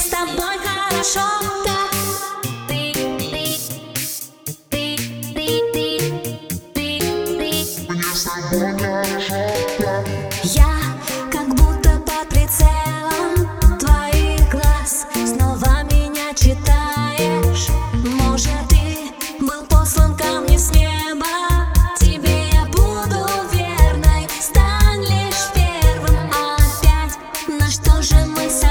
с тобой хорошо так Ты, ты, ты, ты, ты, ты, ты Мне с тобой хорошо так Я как будто под прицелом твоих глаз Снова меня читаешь. Может ты был послан ко мне с неба? Тебе я буду верной. Стань первым. Опять. На что же мы сами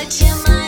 зачем